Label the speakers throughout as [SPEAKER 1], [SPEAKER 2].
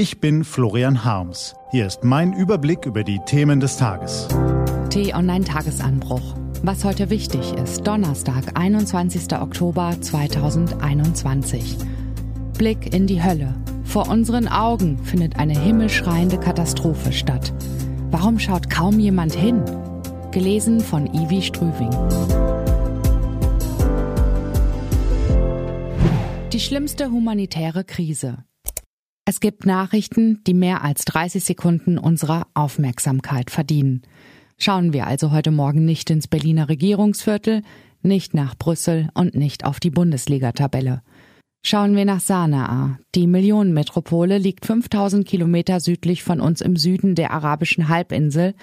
[SPEAKER 1] Ich bin Florian Harms. Hier ist mein Überblick über die Themen des Tages.
[SPEAKER 2] T-Online-Tagesanbruch. Was heute wichtig ist. Donnerstag, 21. Oktober 2021. Blick in die Hölle. Vor unseren Augen findet eine himmelschreiende Katastrophe statt. Warum schaut kaum jemand hin? Gelesen von Ivi Strüving. Die schlimmste humanitäre Krise. Es gibt Nachrichten, die mehr als 30 Sekunden unserer Aufmerksamkeit verdienen. Schauen wir also heute Morgen nicht ins Berliner Regierungsviertel, nicht nach Brüssel und nicht auf die Bundesliga-Tabelle. Schauen wir nach Sanaa. Die Millionenmetropole liegt 5000 Kilometer südlich von uns im Süden der arabischen Halbinsel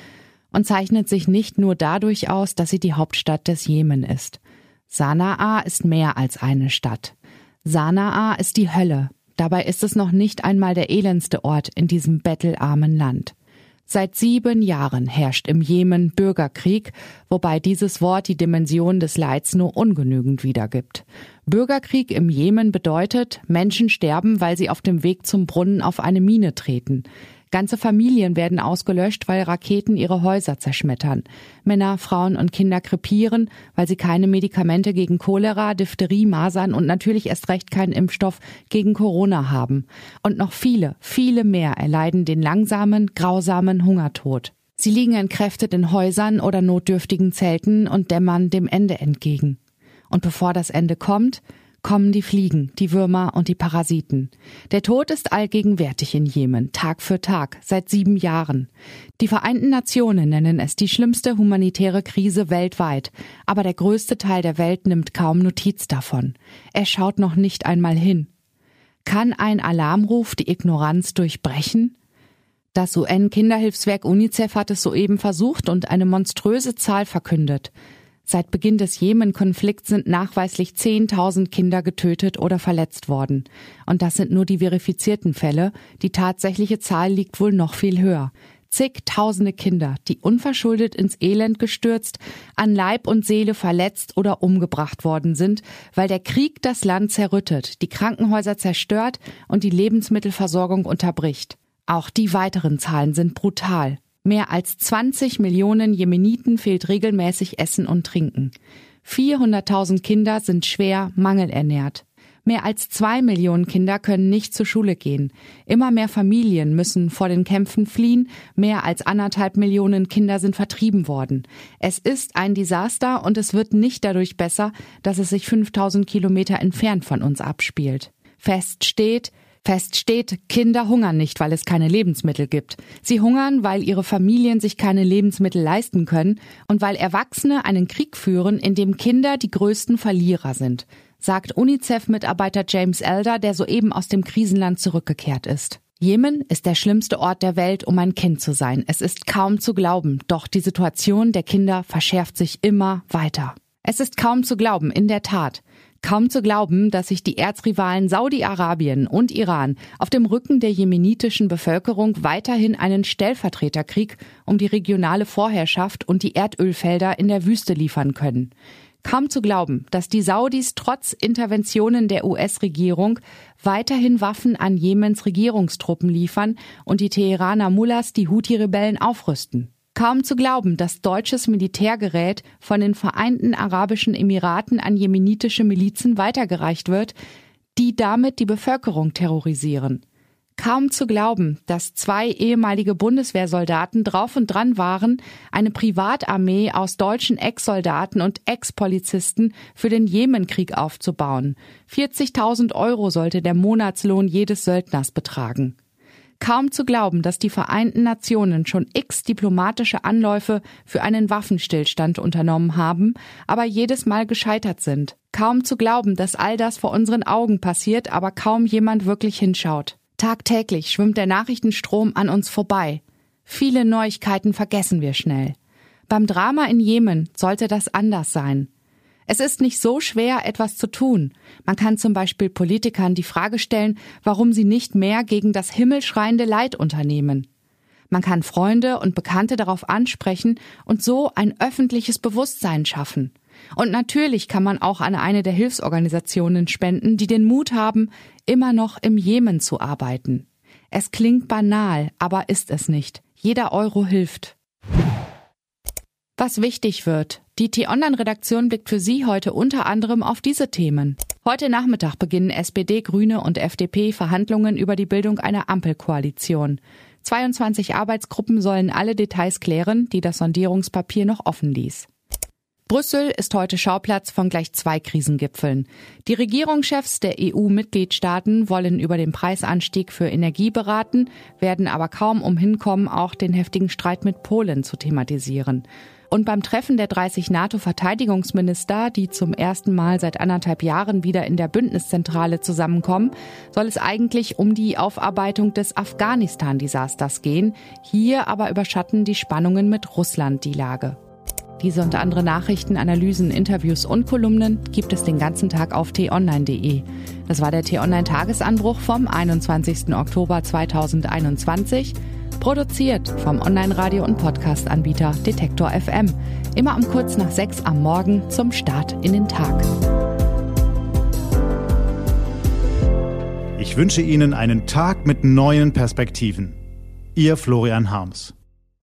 [SPEAKER 2] und zeichnet sich nicht nur dadurch aus, dass sie die Hauptstadt des Jemen ist. Sanaa ist mehr als eine Stadt. Sanaa ist die Hölle, Dabei ist es noch nicht einmal der elendste Ort in diesem bettelarmen Land. Seit sieben Jahren herrscht im Jemen Bürgerkrieg, wobei dieses Wort die Dimension des Leids nur ungenügend wiedergibt. Bürgerkrieg im Jemen bedeutet, Menschen sterben, weil sie auf dem Weg zum Brunnen auf eine Mine treten. Ganze Familien werden ausgelöscht, weil Raketen ihre Häuser zerschmettern. Männer, Frauen und Kinder krepieren, weil sie keine Medikamente gegen Cholera, Diphtherie, Masern und natürlich erst recht keinen Impfstoff gegen Corona haben. Und noch viele, viele mehr erleiden den langsamen, grausamen Hungertod. Sie liegen entkräftet in Häusern oder notdürftigen Zelten und dämmern dem Ende entgegen. Und bevor das Ende kommt, kommen die Fliegen, die Würmer und die Parasiten. Der Tod ist allgegenwärtig in Jemen, Tag für Tag, seit sieben Jahren. Die Vereinten Nationen nennen es die schlimmste humanitäre Krise weltweit, aber der größte Teil der Welt nimmt kaum Notiz davon. Er schaut noch nicht einmal hin. Kann ein Alarmruf die Ignoranz durchbrechen? Das UN-Kinderhilfswerk UNICEF hat es soeben versucht und eine monströse Zahl verkündet. Seit Beginn des Jemen-Konflikts sind nachweislich 10.000 Kinder getötet oder verletzt worden. Und das sind nur die verifizierten Fälle. Die tatsächliche Zahl liegt wohl noch viel höher. Zigtausende Kinder, die unverschuldet ins Elend gestürzt, an Leib und Seele verletzt oder umgebracht worden sind, weil der Krieg das Land zerrüttet, die Krankenhäuser zerstört und die Lebensmittelversorgung unterbricht. Auch die weiteren Zahlen sind brutal. Mehr als 20 Millionen Jemeniten fehlt regelmäßig Essen und Trinken. 400.000 Kinder sind schwer mangelernährt. Mehr als zwei Millionen Kinder können nicht zur Schule gehen. Immer mehr Familien müssen vor den Kämpfen fliehen. Mehr als anderthalb Millionen Kinder sind vertrieben worden. Es ist ein Desaster und es wird nicht dadurch besser, dass es sich 5000 Kilometer entfernt von uns abspielt. Fest steht, Fest steht, Kinder hungern nicht, weil es keine Lebensmittel gibt. Sie hungern, weil ihre Familien sich keine Lebensmittel leisten können und weil Erwachsene einen Krieg führen, in dem Kinder die größten Verlierer sind, sagt UNICEF-Mitarbeiter James Elder, der soeben aus dem Krisenland zurückgekehrt ist. Jemen ist der schlimmste Ort der Welt, um ein Kind zu sein. Es ist kaum zu glauben, doch die Situation der Kinder verschärft sich immer weiter. Es ist kaum zu glauben, in der Tat. Kaum zu glauben, dass sich die Erzrivalen Saudi-Arabien und Iran auf dem Rücken der jemenitischen Bevölkerung weiterhin einen Stellvertreterkrieg um die regionale Vorherrschaft und die Erdölfelder in der Wüste liefern können. Kaum zu glauben, dass die Saudis trotz Interventionen der US-Regierung weiterhin Waffen an Jemens Regierungstruppen liefern und die Teheraner Mullahs die Houthi-Rebellen aufrüsten. Kaum zu glauben, dass deutsches Militärgerät von den Vereinten Arabischen Emiraten an jemenitische Milizen weitergereicht wird, die damit die Bevölkerung terrorisieren. Kaum zu glauben, dass zwei ehemalige Bundeswehrsoldaten drauf und dran waren, eine Privatarmee aus deutschen Ex-Soldaten und Ex-Polizisten für den Jemenkrieg aufzubauen. 40.000 Euro sollte der Monatslohn jedes Söldners betragen. Kaum zu glauben, dass die Vereinten Nationen schon x diplomatische Anläufe für einen Waffenstillstand unternommen haben, aber jedes Mal gescheitert sind. Kaum zu glauben, dass all das vor unseren Augen passiert, aber kaum jemand wirklich hinschaut. Tagtäglich schwimmt der Nachrichtenstrom an uns vorbei. Viele Neuigkeiten vergessen wir schnell. Beim Drama in Jemen sollte das anders sein. Es ist nicht so schwer, etwas zu tun. Man kann zum Beispiel Politikern die Frage stellen, warum sie nicht mehr gegen das himmelschreiende Leid unternehmen. Man kann Freunde und Bekannte darauf ansprechen und so ein öffentliches Bewusstsein schaffen. Und natürlich kann man auch an eine der Hilfsorganisationen spenden, die den Mut haben, immer noch im Jemen zu arbeiten. Es klingt banal, aber ist es nicht. Jeder Euro hilft. Was wichtig wird. Die T-Online-Redaktion blickt für Sie heute unter anderem auf diese Themen. Heute Nachmittag beginnen SPD, Grüne und FDP Verhandlungen über die Bildung einer Ampelkoalition. 22 Arbeitsgruppen sollen alle Details klären, die das Sondierungspapier noch offen ließ. Brüssel ist heute Schauplatz von gleich zwei Krisengipfeln. Die Regierungschefs der EU-Mitgliedstaaten wollen über den Preisanstieg für Energie beraten, werden aber kaum umhin kommen, auch den heftigen Streit mit Polen zu thematisieren. Und beim Treffen der 30 NATO-Verteidigungsminister, die zum ersten Mal seit anderthalb Jahren wieder in der Bündniszentrale zusammenkommen, soll es eigentlich um die Aufarbeitung des Afghanistan-Desasters gehen. Hier aber überschatten die Spannungen mit Russland die Lage. Diese und andere Nachrichten, Analysen, Interviews und Kolumnen gibt es den ganzen Tag auf t-online.de. Das war der T-Online-Tagesanbruch vom 21. Oktober 2021. Produziert vom Online-Radio- und Podcast-Anbieter Detektor FM. Immer um kurz nach sechs am Morgen zum Start in den Tag.
[SPEAKER 1] Ich wünsche Ihnen einen Tag mit neuen Perspektiven. Ihr Florian Harms.